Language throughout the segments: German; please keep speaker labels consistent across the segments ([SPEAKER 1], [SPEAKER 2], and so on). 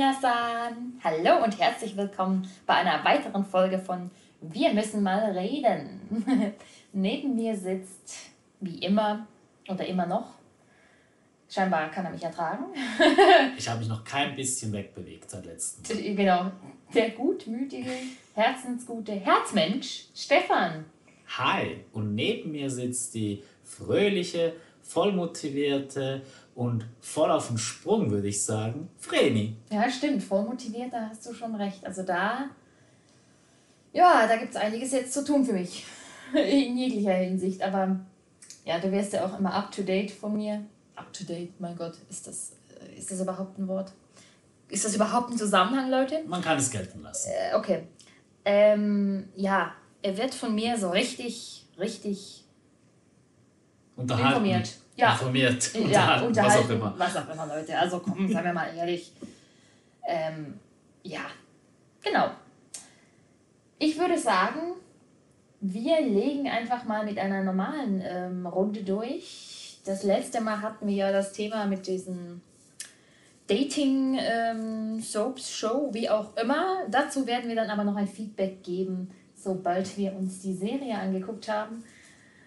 [SPEAKER 1] Minasan! Hallo und herzlich willkommen bei einer weiteren Folge von Wir müssen mal reden. Neben mir sitzt, wie immer oder immer noch, scheinbar kann er mich ertragen.
[SPEAKER 2] ich habe mich noch kein bisschen wegbewegt seit letztem.
[SPEAKER 1] Genau, der gutmütige, herzensgute Herzmensch, Stefan.
[SPEAKER 2] Hi, und neben mir sitzt die fröhliche, vollmotivierte und voll auf den Sprung, würde ich sagen, Vreni.
[SPEAKER 1] Ja, stimmt, voll motiviert, da hast du schon recht. Also da, ja, da gibt es einiges jetzt zu tun für mich. In jeglicher Hinsicht. Aber ja, du wirst ja auch immer up to date von mir. Up to date, mein Gott, ist das, ist das überhaupt ein Wort? Ist das überhaupt ein Zusammenhang, Leute?
[SPEAKER 2] Man kann es gelten lassen.
[SPEAKER 1] Äh, okay. Ähm, ja, er wird von mir so richtig, richtig informiert. Ja. Informiert, ja, unterhalten, was auch immer. Was auch immer, Leute. Also komm, seien wir mal ehrlich. Ähm, ja, genau. Ich würde sagen, wir legen einfach mal mit einer normalen ähm, Runde durch. Das letzte Mal hatten wir ja das Thema mit diesen Dating ähm, Soaps Show, wie auch immer. Dazu werden wir dann aber noch ein Feedback geben, sobald wir uns die Serie angeguckt haben.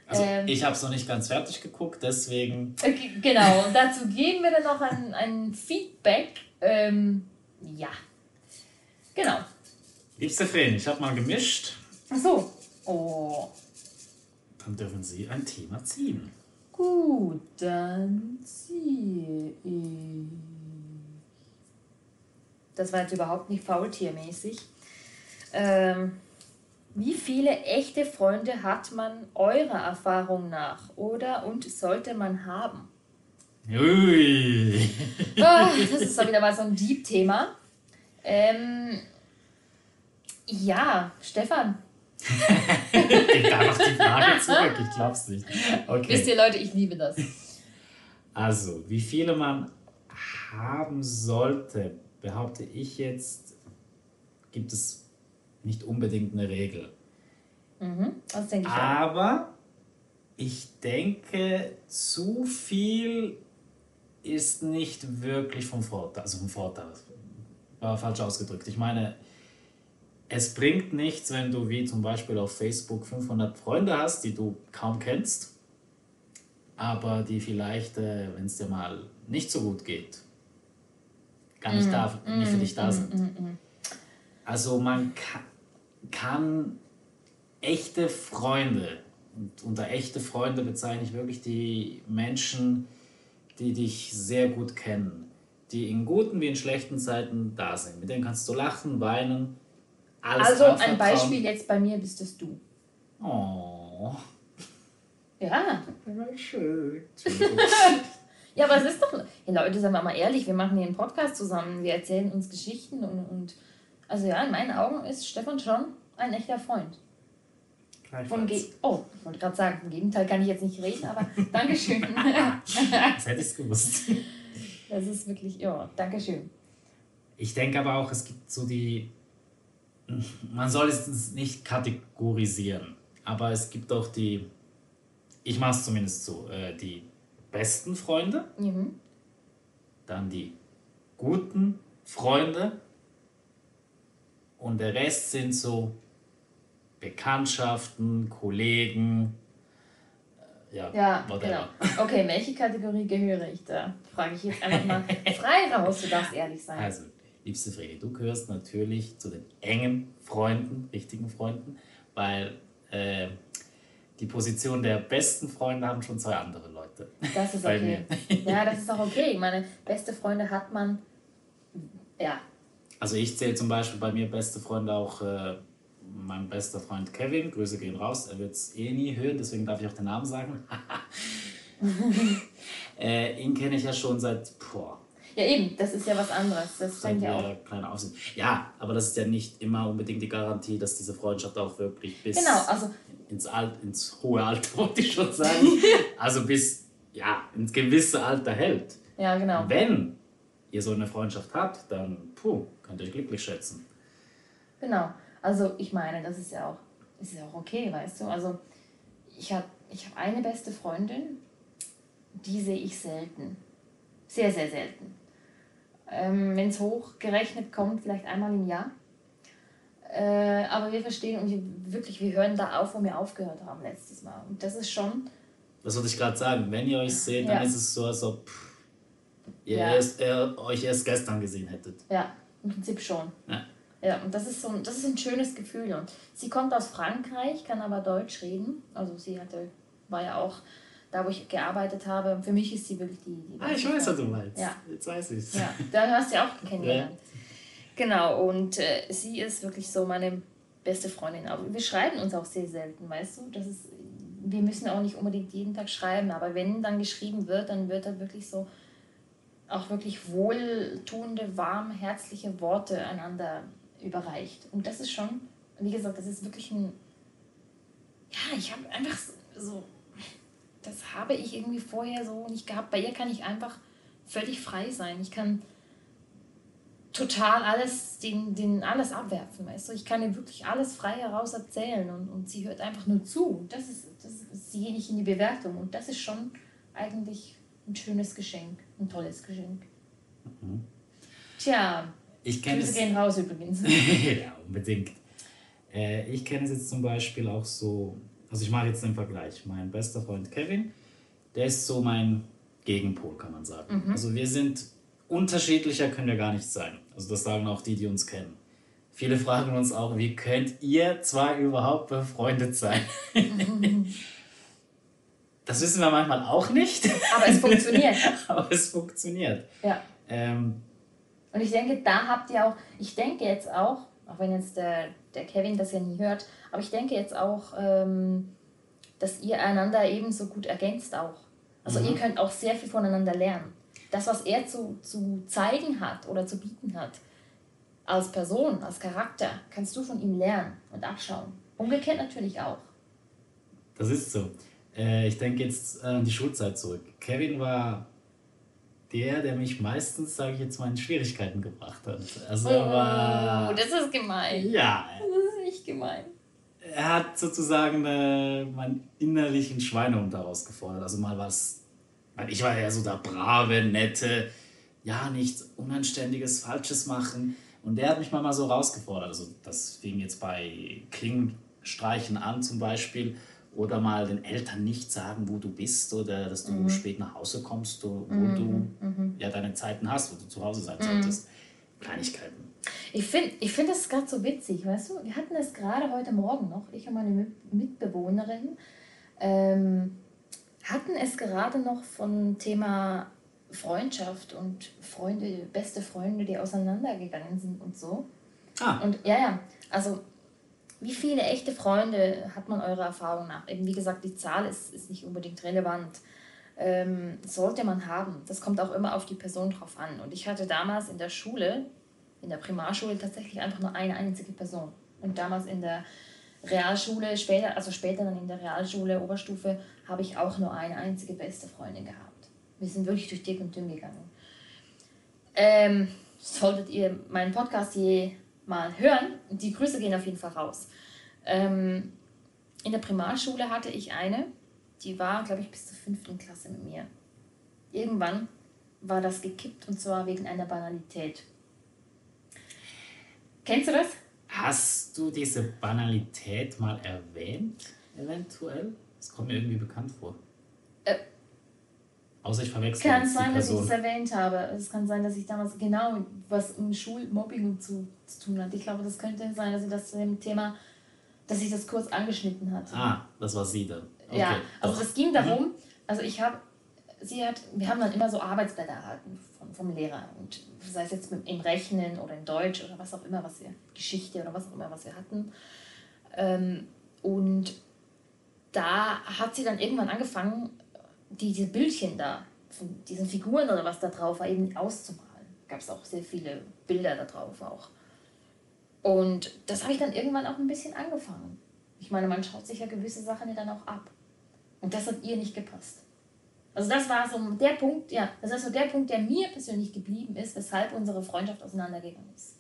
[SPEAKER 2] Also ähm, ich habe es noch nicht ganz fertig geguckt, deswegen.
[SPEAKER 1] Okay, genau, und dazu geben wir dann noch ein, ein Feedback. Ähm, ja, genau.
[SPEAKER 2] Liebste Feen, ich habe mal gemischt.
[SPEAKER 1] Ach so. Oh.
[SPEAKER 2] Dann dürfen Sie ein Thema ziehen.
[SPEAKER 1] Gut, dann ziehe ich. Das war jetzt überhaupt nicht faultiermäßig. Ähm, wie viele echte Freunde hat man eurer Erfahrung nach oder und sollte man haben? Ui. Oh, das ist doch wieder mal so ein Deep-Thema. Ähm, ja, Stefan. ich da noch die Frage zurück, ich glaub's nicht. Okay. Wisst ihr, Leute, ich liebe das.
[SPEAKER 2] Also, wie viele man haben sollte, behaupte ich jetzt, gibt es nicht unbedingt eine Regel.
[SPEAKER 1] Mhm, das denke ich
[SPEAKER 2] Aber auch. ich denke, zu viel ist nicht wirklich vom Vorteil. Also vom Vorteil. War falsch ausgedrückt. Ich meine, es bringt nichts, wenn du wie zum Beispiel auf Facebook 500 Freunde hast, die du kaum kennst, aber die vielleicht, äh, wenn es dir mal nicht so gut geht, gar nicht, mm, da, nicht für dich da sind. Mm, also man kann, kann echte Freunde, und unter echte Freunde bezeichne ich wirklich die Menschen, die dich sehr gut kennen, die in guten wie in schlechten Zeiten da sind. Mit denen kannst du lachen, weinen,
[SPEAKER 1] alles Also ein Beispiel jetzt bei mir bist es du.
[SPEAKER 2] Oh.
[SPEAKER 1] Ja. schön. ja, aber es ist doch. Ja, Leute, sagen wir mal ehrlich, wir machen hier einen Podcast zusammen, wir erzählen uns Geschichten und, und also ja, in meinen Augen ist Stefan schon ein echter Freund. Vom Ge oh, ich wollte gerade sagen, vom Gegenteil kann ich jetzt nicht reden, aber Dankeschön.
[SPEAKER 2] das hätte ich gewusst.
[SPEAKER 1] Das ist wirklich, ja, Dankeschön.
[SPEAKER 2] Ich denke aber auch, es gibt so die, man soll es nicht kategorisieren, aber es gibt auch die, ich mache es zumindest so, äh, die besten Freunde, mhm. dann die guten Freunde und der Rest sind so Bekanntschaften, Kollegen.
[SPEAKER 1] Äh, ja, ja genau. Okay, welche Kategorie gehöre ich da? Frage ich jetzt einfach mal frei raus, du darfst ehrlich sein.
[SPEAKER 2] Also, liebste Fredi, du gehörst natürlich zu den engen Freunden, richtigen Freunden, weil äh, die Position der besten Freunde haben schon zwei andere Leute.
[SPEAKER 1] Das ist okay. ja, das ist auch okay. Ich meine, beste Freunde hat man, ja,
[SPEAKER 2] also ich zähle zum Beispiel bei mir beste Freunde auch äh, mein bester Freund Kevin. Grüße gehen raus. Er wird es eh nie hören, deswegen darf ich auch den Namen sagen. äh, ihn kenne ich ja schon seit. Boah.
[SPEAKER 1] Ja, eben, das ist ja was anderes. Das
[SPEAKER 2] fängt ja auch. Kleine Aussehen. Ja, aber das ist ja nicht immer unbedingt die Garantie, dass diese Freundschaft auch wirklich bis
[SPEAKER 1] genau, also,
[SPEAKER 2] ins, Alt, ins hohe Alter, wollte ich schon sagen. also bis ja, ins gewisse Alter hält.
[SPEAKER 1] Ja, genau.
[SPEAKER 2] Wenn ihr so eine Freundschaft habt, dann puh, könnt ihr euch glücklich schätzen.
[SPEAKER 1] Genau. Also ich meine, das ist ja auch, ist ja auch okay, weißt du. Also ich habe ich hab eine beste Freundin, die sehe ich selten. Sehr, sehr selten. Ähm, Wenn es hochgerechnet kommt, vielleicht einmal im Jahr. Äh, aber wir verstehen und wir, wirklich, wir hören da auf, wo wir aufgehört haben letztes Mal. Und das ist schon.
[SPEAKER 2] Das wollte ich gerade sagen. Wenn ihr euch seht, dann ja. ist es so, als ob ihr, ja. erst, ihr euch erst gestern gesehen hättet.
[SPEAKER 1] Ja, im Prinzip schon. Ja. Ja, und das ist so das ist ein schönes Gefühl. Und sie kommt aus Frankreich, kann aber Deutsch reden. Also sie hatte, war ja auch da, wo ich gearbeitet habe. Und für mich ist sie wirklich die. die
[SPEAKER 2] ah, ich weiß, was du meinst. Ja. Jetzt weiß ich es.
[SPEAKER 1] Ja, da hast du ja auch kennengelernt. Ja. Genau, und äh, sie ist wirklich so meine beste Freundin. Aber wir schreiben uns auch sehr selten, weißt du? Das ist, wir müssen auch nicht unbedingt jeden Tag schreiben, aber wenn dann geschrieben wird, dann wird da wirklich so auch wirklich wohltuende, warm, herzliche Worte einander überreicht. Und das ist schon, wie gesagt, das ist wirklich ein. Ja, ich habe einfach so. Das habe ich irgendwie vorher so nicht gehabt. Bei ihr kann ich einfach völlig frei sein. Ich kann total alles, den, den alles abwerfen, weißt du. Ich kann ihr wirklich alles frei heraus erzählen und, und sie hört einfach nur zu. Das ist, das ist, sie geht nicht in die Bewertung und das ist schon eigentlich ein schönes Geschenk, ein tolles Geschenk. Mhm. Tja, ich kenne Grüße gehen raus übrigens.
[SPEAKER 2] ja, unbedingt. Äh, ich kenne es jetzt zum Beispiel auch so, also ich mache jetzt den Vergleich. Mein bester Freund Kevin, der ist so mein Gegenpol, kann man sagen. Mhm. Also wir sind unterschiedlicher können wir gar nicht sein. Also das sagen auch die, die uns kennen. Viele fragen uns auch, wie könnt ihr zwei überhaupt befreundet sein? das wissen wir manchmal auch nicht.
[SPEAKER 1] Aber es funktioniert.
[SPEAKER 2] Aber es funktioniert.
[SPEAKER 1] Ja. Ähm, und ich denke, da habt ihr auch, ich denke jetzt auch, auch wenn jetzt der, der Kevin das ja nie hört, aber ich denke jetzt auch, ähm, dass ihr einander ebenso gut ergänzt auch. Also mhm. ihr könnt auch sehr viel voneinander lernen das, was er zu, zu zeigen hat oder zu bieten hat, als Person, als Charakter, kannst du von ihm lernen und abschauen. Umgekehrt natürlich auch.
[SPEAKER 2] Das ist so. Äh, ich denke jetzt an die Schulzeit zurück. Kevin war der, der mich meistens, sage ich jetzt mal, in Schwierigkeiten gebracht hat. Also er war.
[SPEAKER 1] Oh, das ist gemein. Ja. Das ist nicht gemein.
[SPEAKER 2] Er hat sozusagen äh, meinen innerlichen Schweinehund daraus gefordert. Also mal was weil ich war ja so der brave, nette, ja, nichts Unanständiges, Falsches machen. Und der hat mich mal so rausgefordert. Also das fing jetzt bei Klingenstreichen an zum Beispiel. Oder mal den Eltern nicht sagen, wo du bist oder dass du mhm. spät nach Hause kommst, wo mhm. du mhm. ja deine Zeiten hast, wo du zu Hause sein mhm. solltest. Kleinigkeiten.
[SPEAKER 1] Ich finde ich find das gerade so witzig, weißt du? Wir hatten das gerade heute Morgen noch, ich und meine Mitbewohnerin. Ähm, hatten es gerade noch von Thema Freundschaft und Freunde, beste Freunde, die auseinandergegangen sind und so. Ah. Und ja, ja, also wie viele echte Freunde hat man eurer Erfahrung nach? Eben wie gesagt, die Zahl ist, ist nicht unbedingt relevant. Ähm, sollte man haben. Das kommt auch immer auf die Person drauf an. Und ich hatte damals in der Schule, in der Primarschule, tatsächlich einfach nur eine einzige Person. Und damals in der Realschule, später, also später dann in der Realschule, Oberstufe, habe ich auch nur eine einzige beste Freundin gehabt. Wir sind wirklich durch dick und dünn gegangen. Ähm, solltet ihr meinen Podcast je mal hören, die Grüße gehen auf jeden Fall raus. Ähm, in der Primarschule hatte ich eine, die war, glaube ich, bis zur fünften Klasse mit mir. Irgendwann war das gekippt und zwar wegen einer Banalität. Kennst du das?
[SPEAKER 2] Hast du diese Banalität mal erwähnt, eventuell? Das kommt mir irgendwie bekannt vor. Außer ich verwechsel.
[SPEAKER 1] Kann sein, dass ich das erwähnt habe. Es kann sein, dass ich damals genau was um Schulmobbing zu, zu tun hatte. Ich glaube, das könnte sein, dass ich das zu dem Thema, dass ich das kurz angeschnitten hatte.
[SPEAKER 2] Ah, das war sie dann.
[SPEAKER 1] Okay, ja, also es ging darum, mhm. also ich habe, sie hat, wir haben dann immer so Arbeitsblätter erhalten vom, vom Lehrer. Und sei es jetzt im Rechnen oder in Deutsch oder was auch immer, was wir, Geschichte oder was auch immer, was wir hatten. Ähm, und da hat sie dann irgendwann angefangen, diese Bildchen da, von diesen Figuren oder was da drauf war, eben auszumalen. Gab es auch sehr viele Bilder da drauf auch. Und das habe ich dann irgendwann auch ein bisschen angefangen. Ich meine, man schaut sich ja gewisse Sachen ja dann auch ab. Und das hat ihr nicht gepasst. Also das war so der Punkt, ja, das ist so der Punkt, der mir persönlich geblieben ist, weshalb unsere Freundschaft auseinandergegangen ist.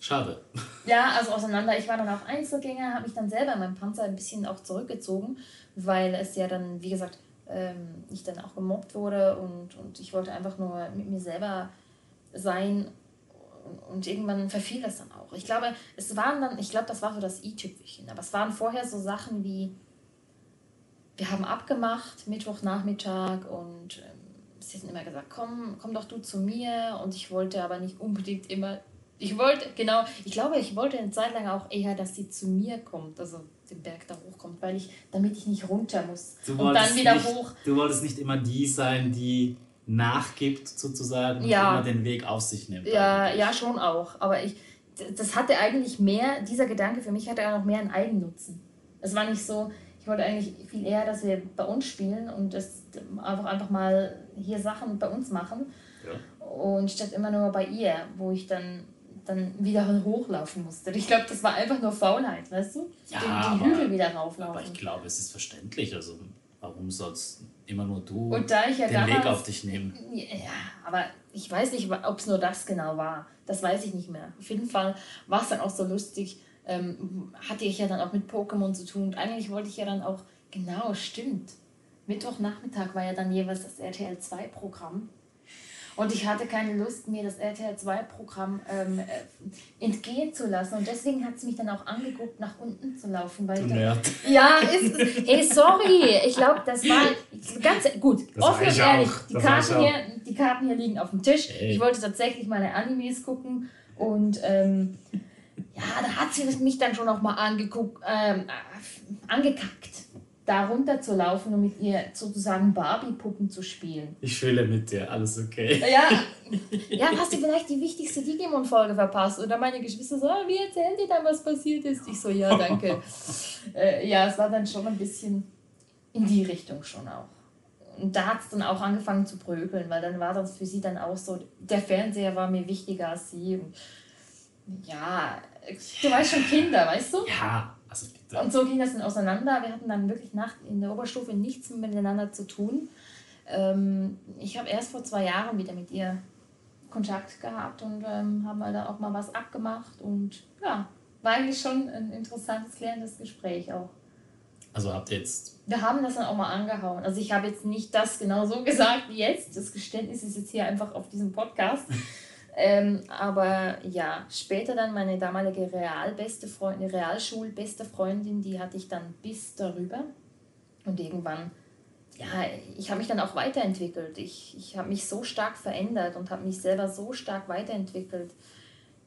[SPEAKER 2] Schade.
[SPEAKER 1] Ja, also auseinander. Ich war dann auch Einzelgänger, habe mich dann selber in meinem Panzer ein bisschen auch zurückgezogen, weil es ja dann, wie gesagt, ähm, ich dann auch gemobbt wurde und, und ich wollte einfach nur mit mir selber sein und irgendwann verfiel das dann auch. Ich glaube, es waren dann, ich glaube, das war so das i-Tüpfelchen, aber es waren vorher so Sachen wie, wir haben abgemacht, Mittwochnachmittag und ähm, sie haben immer gesagt, komm, komm doch du zu mir und ich wollte aber nicht unbedingt immer, ich wollte, genau, ich glaube, ich wollte eine Zeit lang auch eher, dass sie zu mir kommt, also den Berg da hochkommt, weil ich, damit ich nicht runter muss
[SPEAKER 2] du
[SPEAKER 1] und dann wieder
[SPEAKER 2] nicht, hoch. Du wolltest nicht immer die sein, die nachgibt sozusagen
[SPEAKER 1] ja.
[SPEAKER 2] und immer den Weg auf sich nimmt.
[SPEAKER 1] Ja, eigentlich. ja, schon auch. Aber ich, das hatte eigentlich mehr, dieser Gedanke für mich hatte auch noch mehr einen Eigennutzen. Es war nicht so, ich wollte eigentlich viel eher, dass wir bei uns spielen und das einfach, einfach mal hier Sachen bei uns machen. Ja. Und statt immer nur bei ihr, wo ich dann, dann wieder hochlaufen musste. Ich glaube, das war einfach nur Faulheit, weißt du? Ja, den,
[SPEAKER 2] den Hügel wieder rauflaufen. Aber ich glaube, es ist verständlich. Also, warum soll es immer nur du und da ich ja den
[SPEAKER 1] damals, Weg auf dich nehmen. Ja, aber ich weiß nicht, ob es nur das genau war. Das weiß ich nicht mehr. Auf jeden Fall war es dann auch so lustig. Ähm, hatte ich ja dann auch mit Pokémon zu tun. Und eigentlich wollte ich ja dann auch, genau, stimmt. Mittwochnachmittag war ja dann jeweils das RTL 2 Programm. Und ich hatte keine Lust, mir das RTL 2-Programm ähm, äh, entgehen zu lassen. Und deswegen hat es mich dann auch angeguckt, nach unten zu laufen. Weil du Nerd. Ja, ist, hey, sorry. Ich glaube, das war ganz gut. Das offen und ehrlich. Die Karten, hier, die Karten hier liegen auf dem Tisch. Hey. Ich wollte tatsächlich meine Animes gucken. Und ähm, ja, da hat sie mich dann schon auch mal angeguckt, ähm, angekackt da runterzulaufen und mit ihr sozusagen Barbie-Puppen zu spielen.
[SPEAKER 2] Ich fühle mit dir, alles okay.
[SPEAKER 1] Ja, ja hast du vielleicht die wichtigste Digimon-Folge verpasst? Oder meine Geschwister so, ah, wie erzählen die dann, was passiert ist? Ich so, ja, danke. äh, ja, es war dann schon ein bisschen in die Richtung schon auch. Und da hat es dann auch angefangen zu brökeln, weil dann war das für sie dann auch so, der Fernseher war mir wichtiger als sie. Und ja, du weißt schon Kinder, weißt du?
[SPEAKER 2] Ja, also
[SPEAKER 1] und so ging das dann auseinander. Wir hatten dann wirklich nach, in der Oberstufe nichts miteinander zu tun. Ähm, ich habe erst vor zwei Jahren wieder mit ihr Kontakt gehabt und ähm, haben halt auch mal was abgemacht. Und ja, war eigentlich schon ein interessantes, klärendes Gespräch auch.
[SPEAKER 2] Also habt ihr jetzt.
[SPEAKER 1] Wir haben das dann auch mal angehauen. Also ich habe jetzt nicht das genau so gesagt wie jetzt. Das Geständnis ist jetzt hier einfach auf diesem Podcast. Ähm, aber ja, später dann meine damalige Realbeste Freundin, Realschulbeste Freundin, die hatte ich dann bis darüber. Und irgendwann, ja, ich habe mich dann auch weiterentwickelt. Ich, ich habe mich so stark verändert und habe mich selber so stark weiterentwickelt,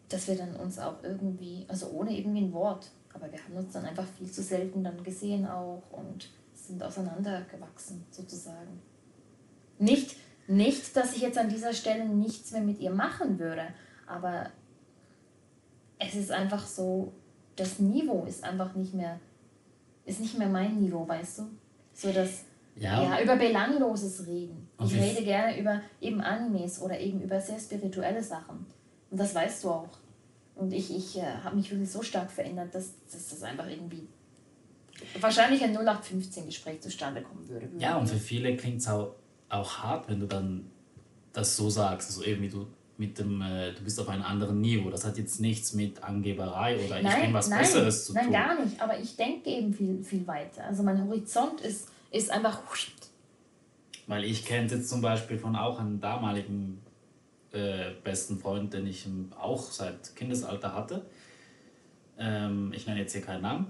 [SPEAKER 1] dass wir dann uns auch irgendwie, also ohne irgendwie ein Wort, aber wir haben uns dann einfach viel zu selten dann gesehen auch und sind auseinandergewachsen sozusagen. Nicht, nicht, dass ich jetzt an dieser Stelle nichts mehr mit ihr machen würde, aber es ist einfach so, das Niveau ist einfach nicht mehr, ist nicht mehr mein Niveau, weißt du? So das, ja, ja über Belangloses reden. Ich rede gerne über eben Animes oder eben über sehr spirituelle Sachen. Und das weißt du auch. Und ich, ich äh, habe mich wirklich so stark verändert, dass, dass das einfach irgendwie wahrscheinlich ein 0815-Gespräch zustande kommen würde.
[SPEAKER 2] Ja, und für viele klingt es auch auch hart, wenn du dann das so sagst. Also irgendwie du mit dem, äh, du bist auf einem anderen Niveau. Das hat jetzt nichts mit Angeberei oder nein, ich bin was
[SPEAKER 1] nein, Besseres zu nein, tun. Nein, gar nicht. Aber ich denke eben viel, viel weiter. Also mein Horizont ist, ist einfach.
[SPEAKER 2] Weil ich kenne jetzt zum Beispiel von auch einem damaligen äh, besten Freund, den ich auch seit Kindesalter hatte. Ähm, ich nenne jetzt hier keinen Namen.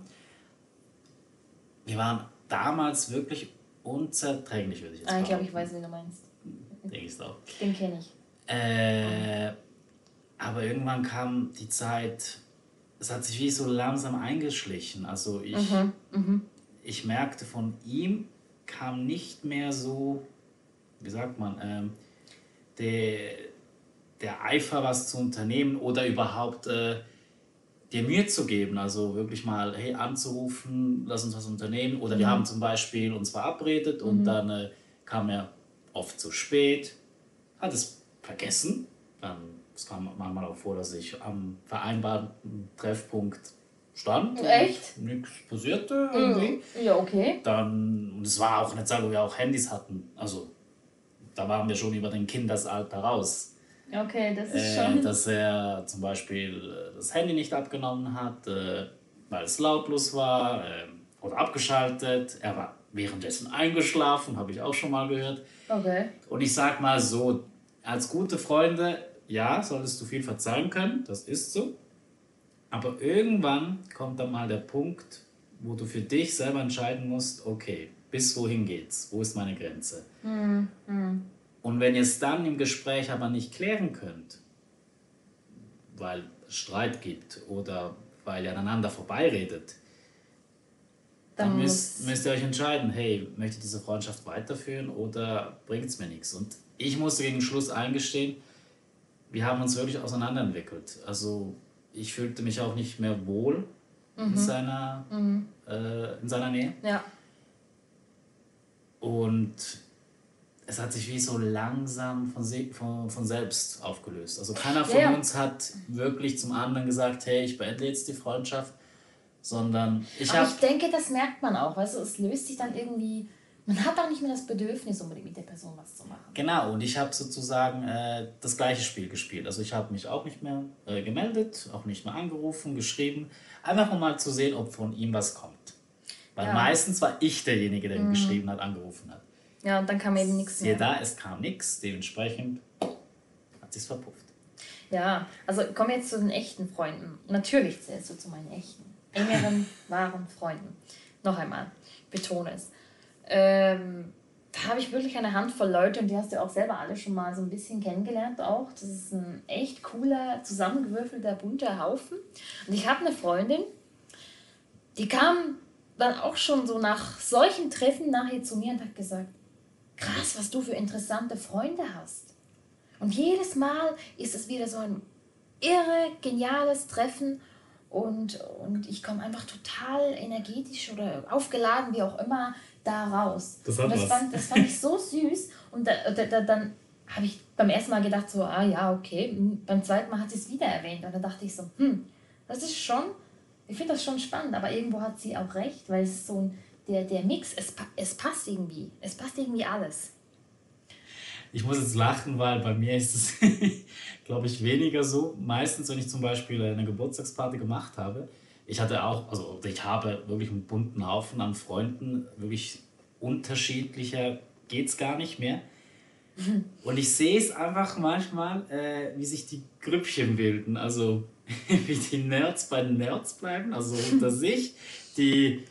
[SPEAKER 2] Wir waren damals wirklich unzerträglich, würde ich
[SPEAKER 1] jetzt sagen. Ah, ich glaube, ich weiß, wen du meinst.
[SPEAKER 2] Denke ich auch.
[SPEAKER 1] Den kenne ich.
[SPEAKER 2] Äh, aber irgendwann kam die Zeit, es hat sich wie so langsam eingeschlichen. Also ich, mhm, mh. ich merkte von ihm kam nicht mehr so, wie sagt man, ähm, der, der Eifer, was zu unternehmen oder überhaupt äh, dir Mühe zu geben, also wirklich mal, hey, anzurufen, lass uns was unternehmen. Oder wir mhm. haben zum Beispiel uns verabredet und mhm. dann äh, kam er oft zu spät, hat es vergessen. Dann, es kam manchmal auch vor, dass ich am vereinbarten Treffpunkt stand. Echt? Nichts passierte irgendwie.
[SPEAKER 1] Ja, okay.
[SPEAKER 2] Dann, und es war auch eine Zeit, wo wir auch Handys hatten. Also da waren wir schon über den Kindesalter raus.
[SPEAKER 1] Okay, das ist äh, schon.
[SPEAKER 2] Dass er zum Beispiel äh, das Handy nicht abgenommen hat, äh, weil es lautlos war äh, oder abgeschaltet. Er war währenddessen eingeschlafen, habe ich auch schon mal gehört.
[SPEAKER 1] Okay.
[SPEAKER 2] Und ich sag mal so, als gute Freunde ja, solltest du viel verzeihen können, das ist so. Aber irgendwann kommt dann mal der Punkt, wo du für dich selber entscheiden musst, okay, bis wohin geht's? Wo ist meine Grenze? Mhm. Und wenn ihr es dann im Gespräch aber nicht klären könnt, weil es Streit gibt oder weil ihr aneinander vorbeiredet, dann, dann müsst, müsst ihr euch entscheiden, hey, möchte ich diese Freundschaft weiterführen oder bringt es mir nichts? Und ich musste gegen den Schluss eingestehen, wir haben uns wirklich auseinanderentwickelt. Also ich fühlte mich auch nicht mehr wohl mhm. in, seiner, mhm. Äh, in seiner Nähe. Ja. Und es hat sich wie so langsam von, von, von selbst aufgelöst. Also keiner von ja. uns hat wirklich zum anderen gesagt, hey, ich beende jetzt die Freundschaft, sondern
[SPEAKER 1] ich habe... ich denke, das merkt man auch, weißt du, es löst sich dann irgendwie... Man hat auch nicht mehr das Bedürfnis, unbedingt mit der Person was zu machen.
[SPEAKER 2] Genau, und ich habe sozusagen äh, das gleiche Spiel gespielt. Also ich habe mich auch nicht mehr äh, gemeldet, auch nicht mehr angerufen, geschrieben, einfach um mal zu sehen, ob von ihm was kommt. Weil ja. meistens war ich derjenige, der ihn mhm. geschrieben hat, angerufen hat.
[SPEAKER 1] Ja, und dann kam eben nichts
[SPEAKER 2] mehr. da, es kam nichts, dementsprechend hat sich's verpufft.
[SPEAKER 1] Ja, also kommen wir jetzt zu den echten Freunden. Natürlich zählst du zu meinen echten, engeren, wahren Freunden. Noch einmal, betone es. Ähm, da habe ich wirklich eine Handvoll Leute und die hast du auch selber alle schon mal so ein bisschen kennengelernt auch. Das ist ein echt cooler, zusammengewürfelter, bunter Haufen. Und ich habe eine Freundin, die kam dann auch schon so nach solchen Treffen nachher zu mir und hat gesagt, krass, was du für interessante Freunde hast. Und jedes Mal ist es wieder so ein irre, geniales Treffen und, und ich komme einfach total energetisch oder aufgeladen, wie auch immer, da raus. Das, hat und das, was. Fand, das fand ich so süß und da, da, da, dann habe ich beim ersten Mal gedacht so, ah ja, okay. Beim zweiten Mal hat sie es wieder erwähnt und dann dachte ich so, hm, das ist schon, ich finde das schon spannend, aber irgendwo hat sie auch recht, weil es so ein der, der Mix, es, es passt irgendwie. Es passt irgendwie alles.
[SPEAKER 2] Ich muss jetzt lachen, weil bei mir ist es, glaube ich, weniger so. Meistens, wenn ich zum Beispiel eine Geburtstagsparty gemacht habe, ich hatte auch, also ich habe wirklich einen bunten Haufen an Freunden, wirklich unterschiedlicher geht es gar nicht mehr. Und ich sehe es einfach manchmal, äh, wie sich die Grüppchen bilden. Also wie die Nerds bei den Nerds bleiben, also unter sich. Die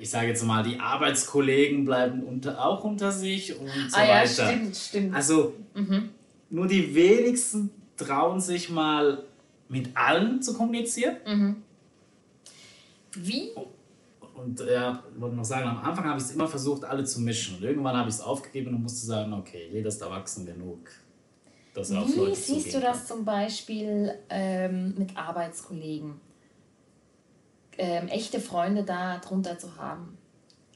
[SPEAKER 2] ich sage jetzt mal, die Arbeitskollegen bleiben unter, auch unter sich und so ah, ja, weiter. Stimmt, stimmt. Also mhm. nur die wenigsten trauen sich mal mit allen zu kommunizieren. Mhm. Wie? Und ja, ich wollte noch sagen, am Anfang habe ich es immer versucht, alle zu mischen. Und irgendwann habe ich es aufgegeben und musste sagen, okay, jeder ist erwachsen genug.
[SPEAKER 1] Dass er Wie siehst du das zum Beispiel ähm, mit Arbeitskollegen? Ähm, echte Freunde da drunter zu haben.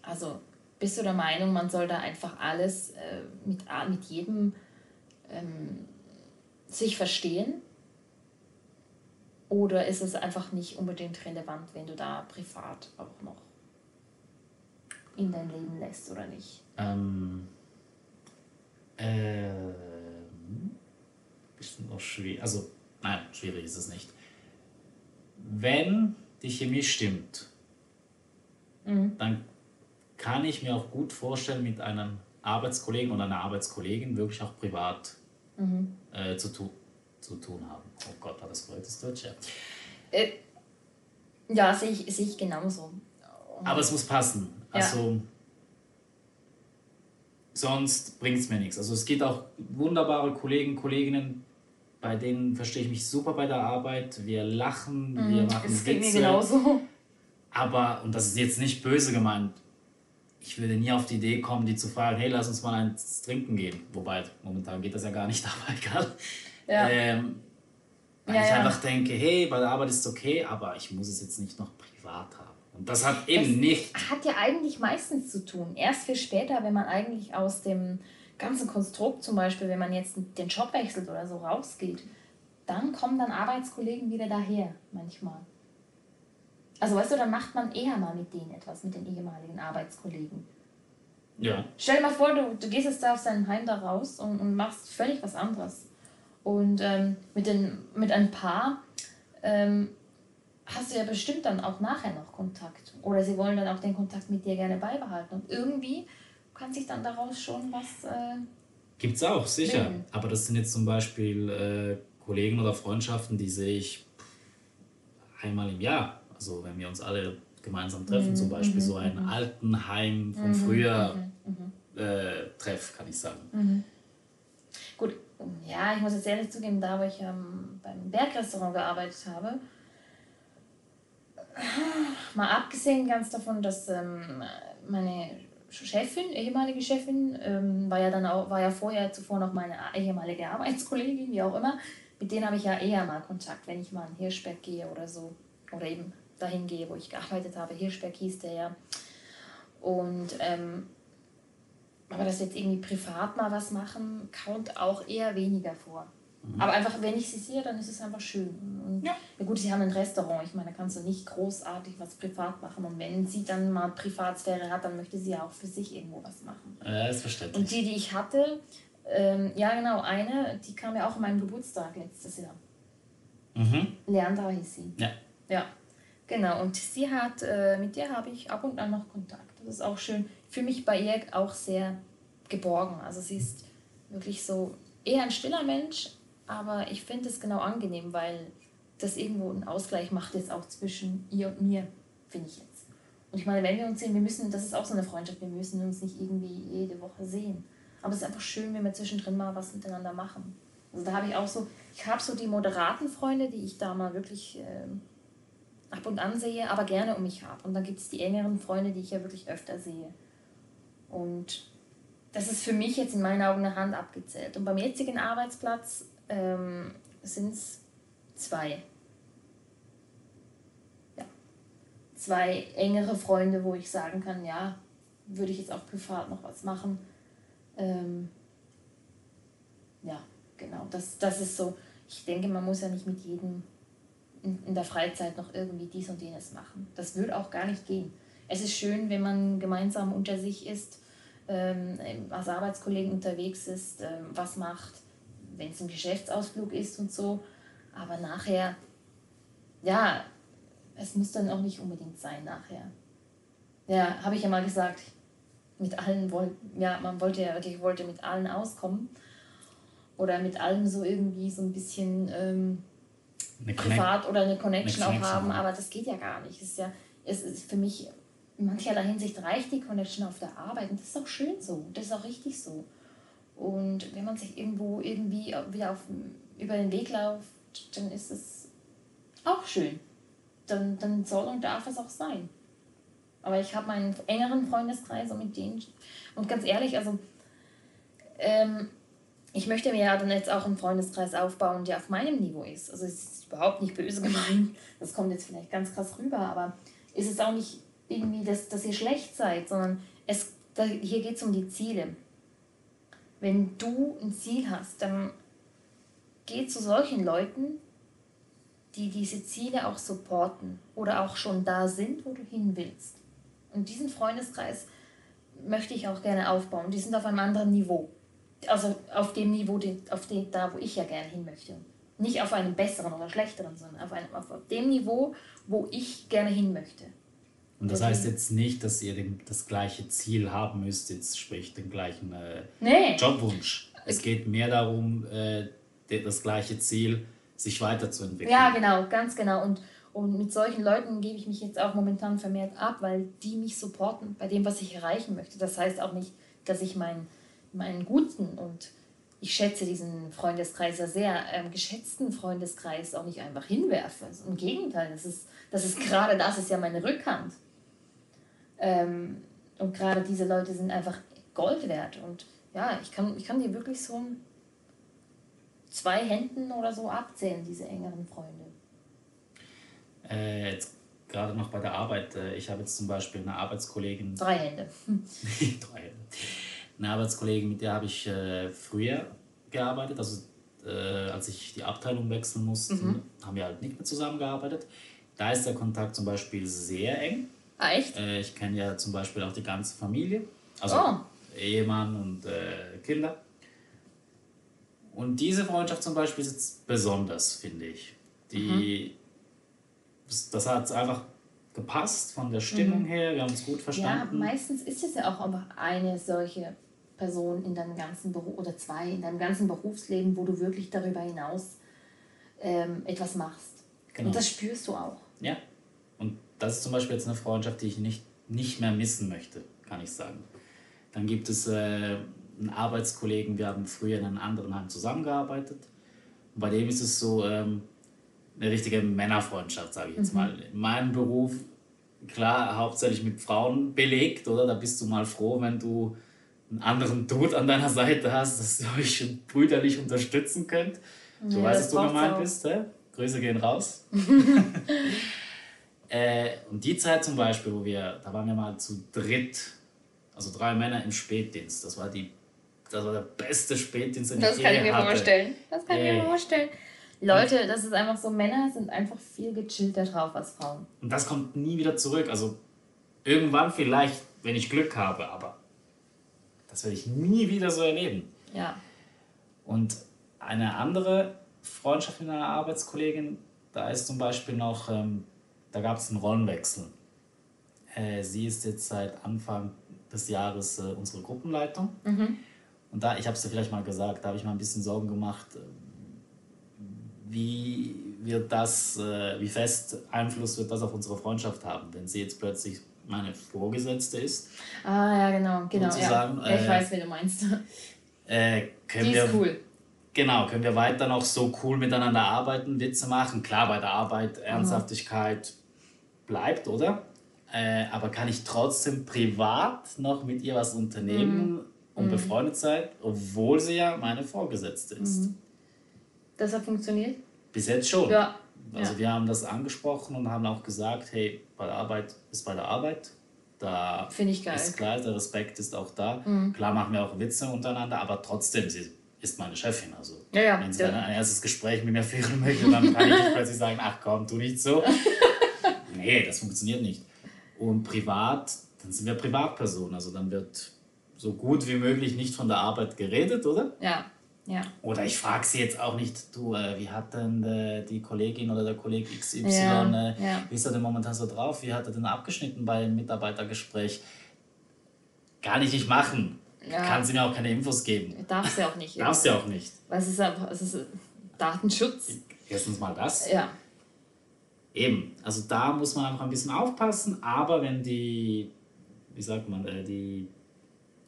[SPEAKER 1] Also bist du der Meinung, man soll da einfach alles äh, mit, mit jedem ähm, sich verstehen? Oder ist es einfach nicht unbedingt relevant, wenn du da privat auch noch in dein Leben lässt oder nicht? Ähm,
[SPEAKER 2] äh, bisschen noch schwierig. Also, nein, schwierig ist es nicht. Wenn die Chemie stimmt, mhm. dann kann ich mir auch gut vorstellen, mit einem Arbeitskollegen oder einer Arbeitskollegin wirklich auch privat mhm. äh, zu, tu zu tun haben. Oh Gott, war das korrektes Deutsch? Ja,
[SPEAKER 1] äh, ja sehe ich, seh ich genauso.
[SPEAKER 2] Aber es muss passen. Also, ja. sonst bringt es mir nichts. Also es gibt auch wunderbare Kollegen, Kolleginnen, bei denen verstehe ich mich super bei der Arbeit. Wir lachen, mhm, wir machen das Witze. Mir genauso. Aber, und das ist jetzt nicht böse gemeint, ich würde nie auf die Idee kommen, die zu fragen, hey, lass uns mal eins trinken gehen. Wobei, momentan geht das ja gar nicht, aber egal. Ja. Ähm, weil ja, ich ja. einfach denke, hey, bei der Arbeit ist es okay, aber ich muss es jetzt nicht noch privat haben. Und das hat eben es nicht.
[SPEAKER 1] Hat ja eigentlich meistens zu tun. Erst viel später, wenn man eigentlich aus dem ganzen Konstrukt zum Beispiel, wenn man jetzt den Job wechselt oder so rausgeht, dann kommen dann Arbeitskollegen wieder daher, manchmal. Also weißt du, dann macht man eher mal mit denen etwas, mit den ehemaligen Arbeitskollegen. Ja. Stell dir mal vor, du, du gehst jetzt da aus deinem Heim da raus und, und machst völlig was anderes. Und ähm, mit, den, mit ein paar ähm, hast du ja bestimmt dann auch nachher noch Kontakt. Oder sie wollen dann auch den Kontakt mit dir gerne beibehalten. Und irgendwie kann sich dann daraus schon was. Äh,
[SPEAKER 2] Gibt es auch, sicher. Mhm. Aber das sind jetzt zum Beispiel äh, Kollegen oder Freundschaften, die sehe ich einmal im Jahr. Also wenn wir uns alle gemeinsam treffen, mhm. zum Beispiel so ein mhm. Altenheim von mhm. früher mhm. Mhm. äh, Treff, kann ich sagen.
[SPEAKER 1] Gut, ja, ich muss jetzt ehrlich zugeben, da wo ich ähm, beim Bergrestaurant gearbeitet habe, mal abgesehen ganz davon, dass ähm, meine Chefin, ehemalige Chefin, ähm, war ja dann auch, war ja vorher zuvor noch meine ehemalige Arbeitskollegin, wie auch immer. Mit denen habe ich ja eher mal Kontakt, wenn ich mal in Hirschberg gehe oder so. Oder eben dahin gehe, wo ich gearbeitet habe. Hirschberg hieß der ja. Und ähm, aber dass jetzt irgendwie privat mal was machen, kommt auch eher weniger vor. Mhm. Aber einfach, wenn ich sie sehe, dann ist es einfach schön. Und ja. ja. gut, sie haben ein Restaurant. Ich meine, da kannst du nicht großartig was privat machen. Und wenn sie dann mal Privatsphäre hat, dann möchte sie ja auch für sich irgendwo was machen.
[SPEAKER 2] Ja, ist verständlich.
[SPEAKER 1] Und die, die ich hatte, ähm, ja genau, eine, die kam ja auch an meinem Geburtstag letztes Jahr. Mhm. Leandra hieß sie. Ja. Ja, genau. Und sie hat, äh, mit der habe ich ab und an noch Kontakt. Das ist auch schön. Fühle mich bei ihr auch sehr geborgen. Also sie ist wirklich so eher ein stiller Mensch, aber ich finde es genau angenehm, weil das irgendwo einen Ausgleich macht jetzt auch zwischen ihr und mir, finde ich jetzt. Und ich meine, wenn wir uns sehen, wir müssen, das ist auch so eine Freundschaft, wir müssen uns nicht irgendwie jede Woche sehen. Aber es ist einfach schön, wenn wir zwischendrin mal was miteinander machen. Also da habe ich auch so, ich habe so die moderaten Freunde, die ich da mal wirklich äh, ab und an sehe, aber gerne um mich habe. Und dann gibt es die engeren Freunde, die ich ja wirklich öfter sehe. Und das ist für mich jetzt in meinen Augen eine Hand abgezählt. Und beim jetzigen Arbeitsplatz ähm, sind es zwei. Ja. Zwei engere Freunde, wo ich sagen kann, ja, würde ich jetzt auch privat noch was machen. Ähm, ja, genau. Das, das ist so. Ich denke, man muss ja nicht mit jedem in, in der Freizeit noch irgendwie dies und jenes machen. Das würde auch gar nicht gehen. Es ist schön, wenn man gemeinsam unter sich ist, ähm, als Arbeitskollegen unterwegs ist, ähm, was macht wenn es ein Geschäftsausflug ist und so. Aber nachher, ja, es muss dann auch nicht unbedingt sein nachher. Ja, habe ich ja mal gesagt, mit allen wollten, ja, man wollte ja wirklich, wollte mit allen auskommen. Oder mit allen so irgendwie so ein bisschen ähm, privat oder eine Connection, auch haben, aber das geht ja gar nicht. Es ist ja, es ist für mich in mancherlei Hinsicht reicht die Connection auf der Arbeit und das ist auch schön so. Das ist auch richtig so. Und wenn man sich irgendwo irgendwie wieder auf, über den Weg läuft, dann ist es auch schön. Dann, dann soll und darf es auch sein. Aber ich habe meinen engeren Freundeskreis und mit denen. Und ganz ehrlich, also ähm, ich möchte mir ja dann jetzt auch einen Freundeskreis aufbauen, der auf meinem Niveau ist. Also es ist überhaupt nicht böse gemeint. Das kommt jetzt vielleicht ganz krass rüber, aber ist es auch nicht irgendwie, dass, dass ihr schlecht seid, sondern es, da, hier geht es um die Ziele wenn du ein Ziel hast, dann geh zu solchen Leuten, die diese Ziele auch supporten oder auch schon da sind, wo du hin willst. Und diesen Freundeskreis möchte ich auch gerne aufbauen. Die sind auf einem anderen Niveau. Also auf dem Niveau, auf dem, da wo ich ja gerne hin möchte. Nicht auf einem besseren oder schlechteren, sondern auf, einem, auf dem Niveau, wo ich gerne hin möchte.
[SPEAKER 2] Und das heißt jetzt nicht, dass ihr den, das gleiche Ziel haben müsst, jetzt sprich den gleichen äh, nee. Jobwunsch. Es geht mehr darum, äh, das gleiche Ziel, sich weiterzuentwickeln.
[SPEAKER 1] Ja, genau, ganz genau. Und, und mit solchen Leuten gebe ich mich jetzt auch momentan vermehrt ab, weil die mich supporten bei dem, was ich erreichen möchte. Das heißt auch nicht, dass ich meinen, meinen guten und ich schätze diesen Freundeskreis ja sehr, ähm, geschätzten Freundeskreis auch nicht einfach hinwerfe. Im Gegenteil, das ist, das ist gerade das ist ja meine Rückhand. Ähm, und gerade diese Leute sind einfach Gold wert. Und ja, ich kann, ich kann die wirklich so zwei Händen oder so abzählen, diese engeren Freunde.
[SPEAKER 2] Äh, jetzt gerade noch bei der Arbeit. Äh, ich habe jetzt zum Beispiel eine Arbeitskollegin.
[SPEAKER 1] Drei Hände.
[SPEAKER 2] Drei Hände. Eine Arbeitskollegin, mit der habe ich äh, früher gearbeitet. Also äh, als ich die Abteilung wechseln musste, mhm. haben wir halt nicht mehr zusammengearbeitet. Da ist der Kontakt zum Beispiel sehr eng. Ah, echt? Äh, ich kenne ja zum Beispiel auch die ganze Familie. Also oh. Ehemann und äh, Kinder. Und diese Freundschaft zum Beispiel ist besonders, finde ich. Die, mhm. das, das hat einfach gepasst von der Stimmung mhm. her, wir haben es gut verstanden.
[SPEAKER 1] Ja, meistens ist es ja auch einfach eine solche Person in deinem ganzen Beruf oder zwei in deinem ganzen Berufsleben, wo du wirklich darüber hinaus ähm, etwas machst. Genau. Und das spürst du auch.
[SPEAKER 2] Ja. Und das ist zum Beispiel jetzt eine Freundschaft, die ich nicht, nicht mehr missen möchte, kann ich sagen. Dann gibt es äh, einen Arbeitskollegen, wir haben früher in einem anderen Heim zusammengearbeitet. Und bei dem ist es so ähm, eine richtige Männerfreundschaft, sage ich jetzt mhm. mal. In meinem Beruf, klar, hauptsächlich mit Frauen belegt, oder? Da bist du mal froh, wenn du einen anderen Dude an deiner Seite hast, dass ihr euch brüderlich unterstützen könnt. Du ja, weißt, dass du gemeint bist, hä? Grüße gehen raus. äh, und die Zeit zum Beispiel, wo wir, da waren wir mal zu dritt, also drei Männer im Spätdienst. Das war die, das war der beste Spätdienst, den das ich je hatte. Das kann ich mir vorstellen.
[SPEAKER 1] Das kann ich mir vorstellen. Leute, das ist einfach so, Männer sind einfach viel gechillter drauf als Frauen.
[SPEAKER 2] Und das kommt nie wieder zurück. Also irgendwann vielleicht, wenn ich Glück habe, aber das werde ich nie wieder so erleben. Ja. Und eine andere Freundschaft mit einer Arbeitskollegin, da ist zum Beispiel noch, ähm, da gab es einen Rollenwechsel. Äh, sie ist jetzt seit Anfang des Jahres äh, unsere Gruppenleitung. Mhm. Und da, ich habe es dir vielleicht mal gesagt, da habe ich mal ein bisschen Sorgen gemacht, äh, wie wird das, äh, wie fest Einfluss wird das auf unsere Freundschaft haben, wenn sie jetzt plötzlich meine Vorgesetzte ist.
[SPEAKER 1] Ah, ja, genau, genau. Ja. ja. ich äh, weiß, wen du meinst.
[SPEAKER 2] Äh, können Die ist wir, cool. Genau, können wir weiter noch so cool miteinander arbeiten, Witze machen? Klar, bei der Arbeit Ernsthaftigkeit mhm. bleibt, oder? Äh, aber kann ich trotzdem privat noch mit ihr was unternehmen mhm. und mhm. befreundet sein, obwohl sie ja meine Vorgesetzte ist? Mhm.
[SPEAKER 1] Das hat funktioniert?
[SPEAKER 2] Bis jetzt schon. Ja. Also ja. wir haben das angesprochen und haben auch gesagt, hey, bei der Arbeit ist bei der Arbeit. Da Finde ich geil. ist klar, der Respekt ist auch da. Mhm. Klar machen wir auch Witze untereinander, aber trotzdem, sie ist meine Chefin. Also ja, ja. wenn sie ja. ein erstes Gespräch mit mir führen möchte, dann kann ich nicht plötzlich sagen, ach komm, tu nicht so. nee, das funktioniert nicht. Und privat, dann sind wir Privatpersonen. Also dann wird so gut wie möglich nicht von der Arbeit geredet, oder? Ja. Ja. Oder ich frage sie jetzt auch nicht, du, äh, wie hat denn äh, die Kollegin oder der Kollege XY, ja, äh, ja. wie ist er denn momentan so drauf, wie hat er denn abgeschnitten beim Mitarbeitergespräch? Gar nicht nicht machen. Ja. Kann sie mir auch keine Infos geben.
[SPEAKER 1] Darf sie auch nicht.
[SPEAKER 2] Darf sie auch nicht.
[SPEAKER 1] Weil es ist einfach, es ist Datenschutz.
[SPEAKER 2] Erstens mal das. Ja. Eben, also da muss man einfach ein bisschen aufpassen, aber wenn die, wie sagt man, äh, die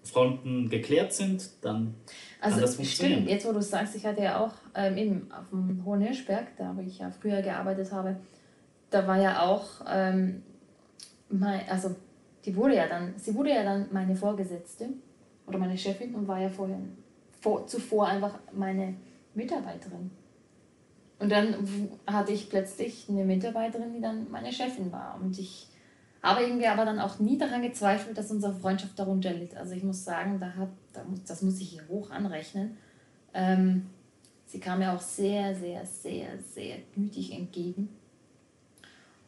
[SPEAKER 2] Fronten geklärt sind, dann also,
[SPEAKER 1] funktionieren. Stimmt, jetzt wo du sagst, ich hatte ja auch ähm, eben auf dem Hohen Hirschberg, da wo ich ja früher gearbeitet habe, da war ja auch, ähm, mein, also die wurde ja dann, sie wurde ja dann meine Vorgesetzte oder meine Chefin und war ja vorher vor, zuvor einfach meine Mitarbeiterin. Und dann hatte ich plötzlich eine Mitarbeiterin, die dann meine Chefin war. Und ich habe irgendwie aber dann auch nie daran gezweifelt, dass unsere Freundschaft darunter litt. Also ich muss sagen, da hat, da muss, das muss ich hier hoch anrechnen. Ähm, sie kam mir auch sehr, sehr, sehr, sehr gütig entgegen.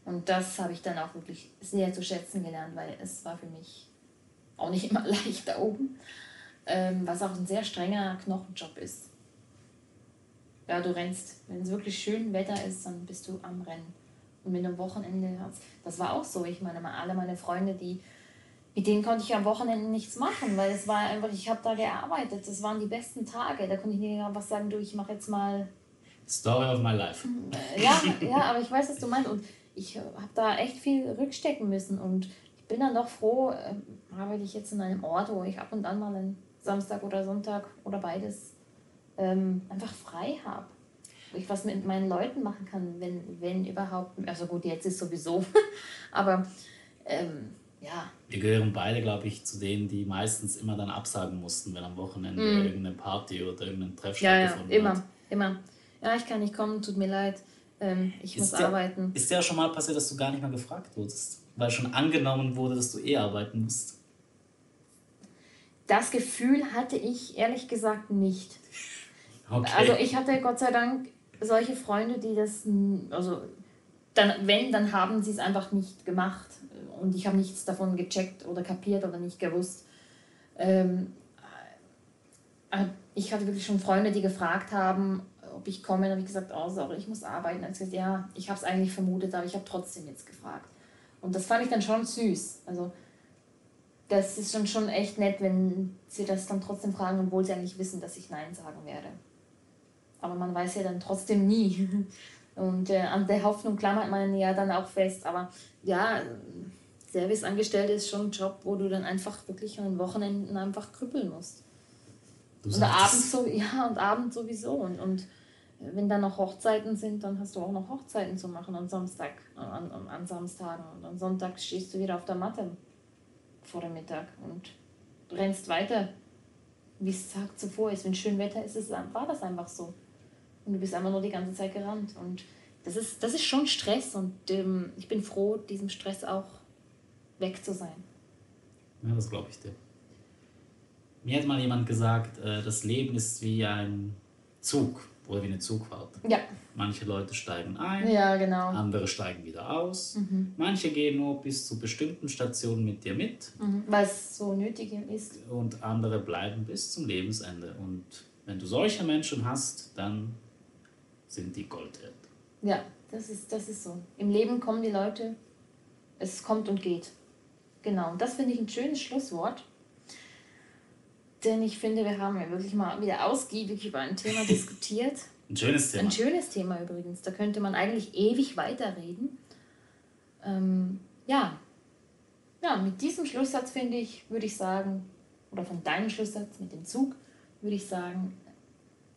[SPEAKER 1] Und das habe ich dann auch wirklich sehr zu schätzen gelernt, weil es war für mich auch nicht immer leicht da oben, ähm, was auch ein sehr strenger Knochenjob ist. Ja, du rennst, wenn es wirklich schön Wetter ist, dann bist du am Rennen. Und mit einem Wochenende, das war auch so. Ich meine, alle meine Freunde, die, mit denen konnte ich am Wochenende nichts machen, weil es war einfach, ich habe da gearbeitet. Das waren die besten Tage. Da konnte ich nicht einfach sagen, du, ich mache jetzt mal.
[SPEAKER 2] Story of my life.
[SPEAKER 1] Äh, ja, ja, aber ich weiß, was du meinst. Und ich habe da echt viel rückstecken müssen. Und ich bin dann doch froh, äh, arbeite ich jetzt in einem Ort, wo ich ab und an mal einen Samstag oder Sonntag oder beides ähm, einfach frei habe ich was mit meinen Leuten machen kann, wenn, wenn überhaupt. Also gut, jetzt ist sowieso, aber ähm, ja.
[SPEAKER 2] Wir gehören beide, glaube ich, zu denen, die meistens immer dann absagen mussten, wenn am Wochenende mm. irgendeine Party oder irgendein Treff
[SPEAKER 1] ja, stattgefunden ja, immer, hat. immer. Ja, ich kann nicht kommen, tut mir leid. Ähm, ich ist muss
[SPEAKER 2] der,
[SPEAKER 1] arbeiten.
[SPEAKER 2] Ist ja schon mal passiert, dass du gar nicht mehr gefragt wurdest? Weil schon angenommen wurde, dass du eh arbeiten musst?
[SPEAKER 1] Das Gefühl hatte ich ehrlich gesagt nicht. Okay. Also ich hatte Gott sei Dank solche Freunde, die das, also dann, wenn, dann haben sie es einfach nicht gemacht und ich habe nichts davon gecheckt oder kapiert oder nicht gewusst. Ähm, äh, ich hatte wirklich schon Freunde, die gefragt haben, ob ich komme. Dann habe ich gesagt, oh, sorry, ich muss arbeiten. Dann habe ich gesagt, ja, ich habe es eigentlich vermutet, aber ich habe trotzdem jetzt gefragt. Und das fand ich dann schon süß. Also das ist dann schon echt nett, wenn sie das dann trotzdem fragen, obwohl sie eigentlich wissen, dass ich Nein sagen werde. Aber man weiß ja dann trotzdem nie. Und äh, an der Hoffnung klammert man ja dann auch fest. Aber ja, Serviceangestellte ist schon ein Job, wo du dann einfach wirklich an den Wochenenden einfach krüppeln musst. Du und abends so, ja, und abends sowieso. Und, und wenn dann noch Hochzeiten sind, dann hast du auch noch Hochzeiten zu machen am Samstag, an, an, Samstagen. Und am Sonntag stehst du wieder auf der Matte vor dem Mittag und rennst weiter, wie es Tag zuvor ist. Wenn schön Wetter ist, ist, war das einfach so. Und du bist einfach nur die ganze Zeit gerannt. Und das ist, das ist schon Stress und ähm, ich bin froh, diesem Stress auch weg zu sein.
[SPEAKER 2] Ja, das glaube ich dir. Mir hat mal jemand gesagt, äh, das Leben ist wie ein Zug oder wie eine Zugfahrt. Ja. Manche Leute steigen ein, ja, genau. andere steigen wieder aus. Mhm. Manche gehen nur bis zu bestimmten Stationen mit dir mit.
[SPEAKER 1] Mhm. Es so nötig ist.
[SPEAKER 2] Und andere bleiben bis zum Lebensende. Und wenn du solche Menschen hast, dann sind die Gold wert.
[SPEAKER 1] Ja, das ist, das ist so. Im Leben kommen die Leute, es kommt und geht. Genau, und das finde ich ein schönes Schlusswort. Denn ich finde, wir haben ja wirklich mal wieder ausgiebig über ein Thema diskutiert.
[SPEAKER 2] Ein schönes Thema.
[SPEAKER 1] Ein schönes Thema übrigens. Da könnte man eigentlich ewig weiterreden. Ähm, ja. Ja, mit diesem Schlusssatz finde ich, würde ich sagen, oder von deinem Schlusssatz mit dem Zug, würde ich sagen,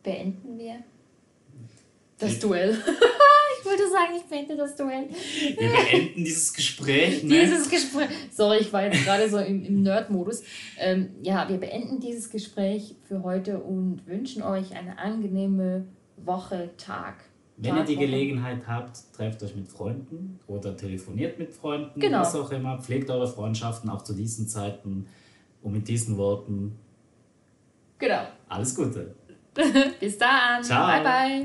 [SPEAKER 1] beenden wir das Duell. ich wollte sagen, ich beende das Duell.
[SPEAKER 2] Wir beenden dieses Gespräch.
[SPEAKER 1] Ne? Dieses Gespräch. Sorry, ich war jetzt gerade so im, im Nerd-Modus. Ähm, ja, wir beenden dieses Gespräch für heute und wünschen euch eine angenehme Woche, Tag.
[SPEAKER 2] Wenn ihr die Gelegenheit habt, trefft euch mit Freunden oder telefoniert mit Freunden, genau. was auch immer. Pflegt eure Freundschaften auch zu diesen Zeiten. Und mit diesen Worten.
[SPEAKER 1] Genau.
[SPEAKER 2] Alles Gute.
[SPEAKER 1] Bis dann. Ciao. Bye, bye.